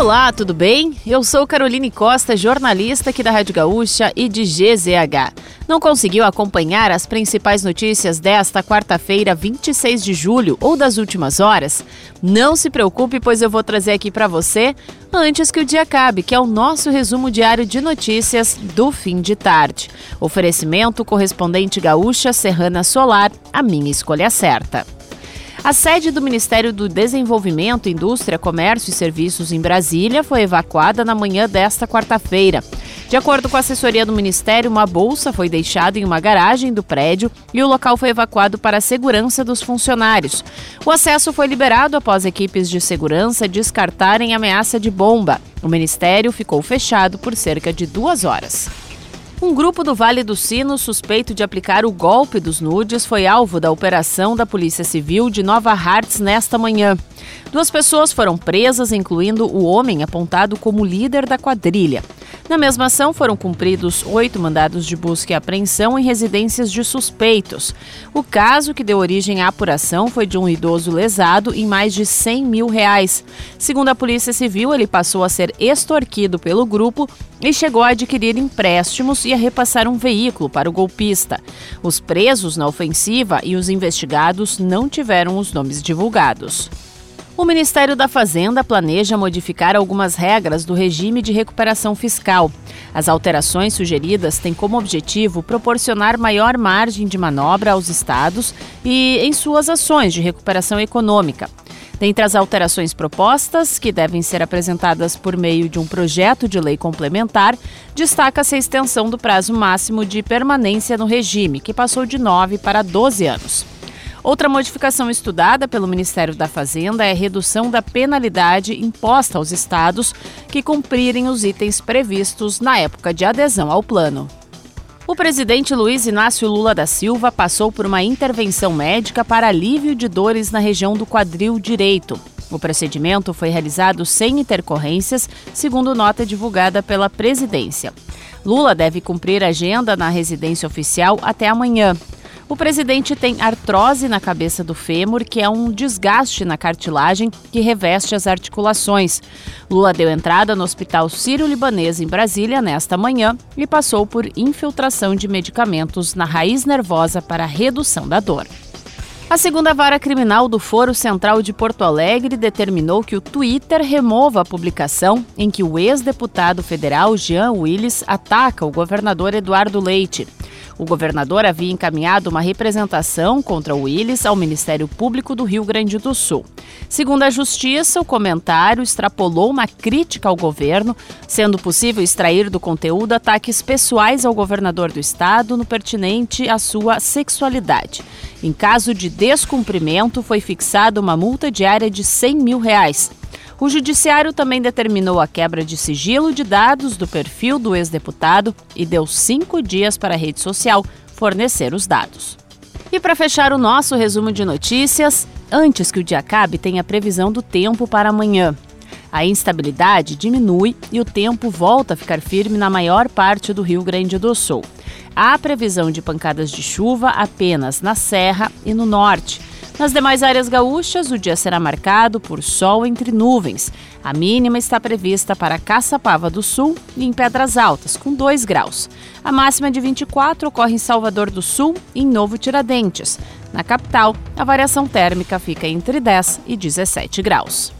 Olá, tudo bem? Eu sou Caroline Costa, jornalista aqui da Rádio Gaúcha e de GZH. Não conseguiu acompanhar as principais notícias desta quarta-feira, 26 de julho ou das últimas horas? Não se preocupe, pois eu vou trazer aqui para você antes que o dia acabe, que é o nosso resumo diário de notícias do fim de tarde. Oferecimento correspondente Gaúcha Serrana Solar, a minha escolha certa. A sede do Ministério do Desenvolvimento, Indústria, Comércio e Serviços em Brasília foi evacuada na manhã desta quarta-feira. De acordo com a assessoria do Ministério, uma bolsa foi deixada em uma garagem do prédio e o local foi evacuado para a segurança dos funcionários. O acesso foi liberado após equipes de segurança descartarem ameaça de bomba. O Ministério ficou fechado por cerca de duas horas. Um grupo do Vale do Sino suspeito de aplicar o golpe dos nudes foi alvo da operação da Polícia Civil de Nova Hartz nesta manhã. Duas pessoas foram presas, incluindo o homem apontado como líder da quadrilha. Na mesma ação, foram cumpridos oito mandados de busca e apreensão em residências de suspeitos. O caso que deu origem à apuração foi de um idoso lesado em mais de 100 mil reais. Segundo a Polícia Civil, ele passou a ser extorquido pelo grupo e chegou a adquirir empréstimos e a repassar um veículo para o golpista. Os presos na ofensiva e os investigados não tiveram os nomes divulgados. O Ministério da Fazenda planeja modificar algumas regras do regime de recuperação fiscal. As alterações sugeridas têm como objetivo proporcionar maior margem de manobra aos estados e em suas ações de recuperação econômica. Dentre as alterações propostas, que devem ser apresentadas por meio de um projeto de lei complementar, destaca-se a extensão do prazo máximo de permanência no regime, que passou de 9 para 12 anos. Outra modificação estudada pelo Ministério da Fazenda é a redução da penalidade imposta aos estados que cumprirem os itens previstos na época de adesão ao plano. O presidente Luiz Inácio Lula da Silva passou por uma intervenção médica para alívio de dores na região do quadril direito. O procedimento foi realizado sem intercorrências, segundo nota divulgada pela presidência. Lula deve cumprir agenda na residência oficial até amanhã. O presidente tem artrose na cabeça do fêmur, que é um desgaste na cartilagem que reveste as articulações. Lula deu entrada no Hospital Sírio-Libanês em Brasília nesta manhã e passou por infiltração de medicamentos na raiz nervosa para redução da dor. A segunda vara criminal do Foro Central de Porto Alegre determinou que o Twitter remova a publicação em que o ex-deputado federal Jean Willis ataca o governador Eduardo Leite. O governador havia encaminhado uma representação contra o Willis ao Ministério Público do Rio Grande do Sul. Segundo a Justiça, o comentário extrapolou uma crítica ao governo, sendo possível extrair do conteúdo ataques pessoais ao governador do estado no pertinente à sua sexualidade. Em caso de descumprimento, foi fixada uma multa diária de 100 mil reais. O Judiciário também determinou a quebra de sigilo de dados do perfil do ex-deputado e deu cinco dias para a rede social fornecer os dados. E para fechar o nosso resumo de notícias, antes que o dia acabe, tem a previsão do tempo para amanhã. A instabilidade diminui e o tempo volta a ficar firme na maior parte do Rio Grande do Sul. Há previsão de pancadas de chuva apenas na Serra e no Norte nas demais áreas gaúchas, o dia será marcado por sol entre nuvens. A mínima está prevista para Caçapava do Sul e em Pedras Altas, com 2 graus. A máxima de 24 ocorre em Salvador do Sul e em Novo Tiradentes. Na capital, a variação térmica fica entre 10 e 17 graus.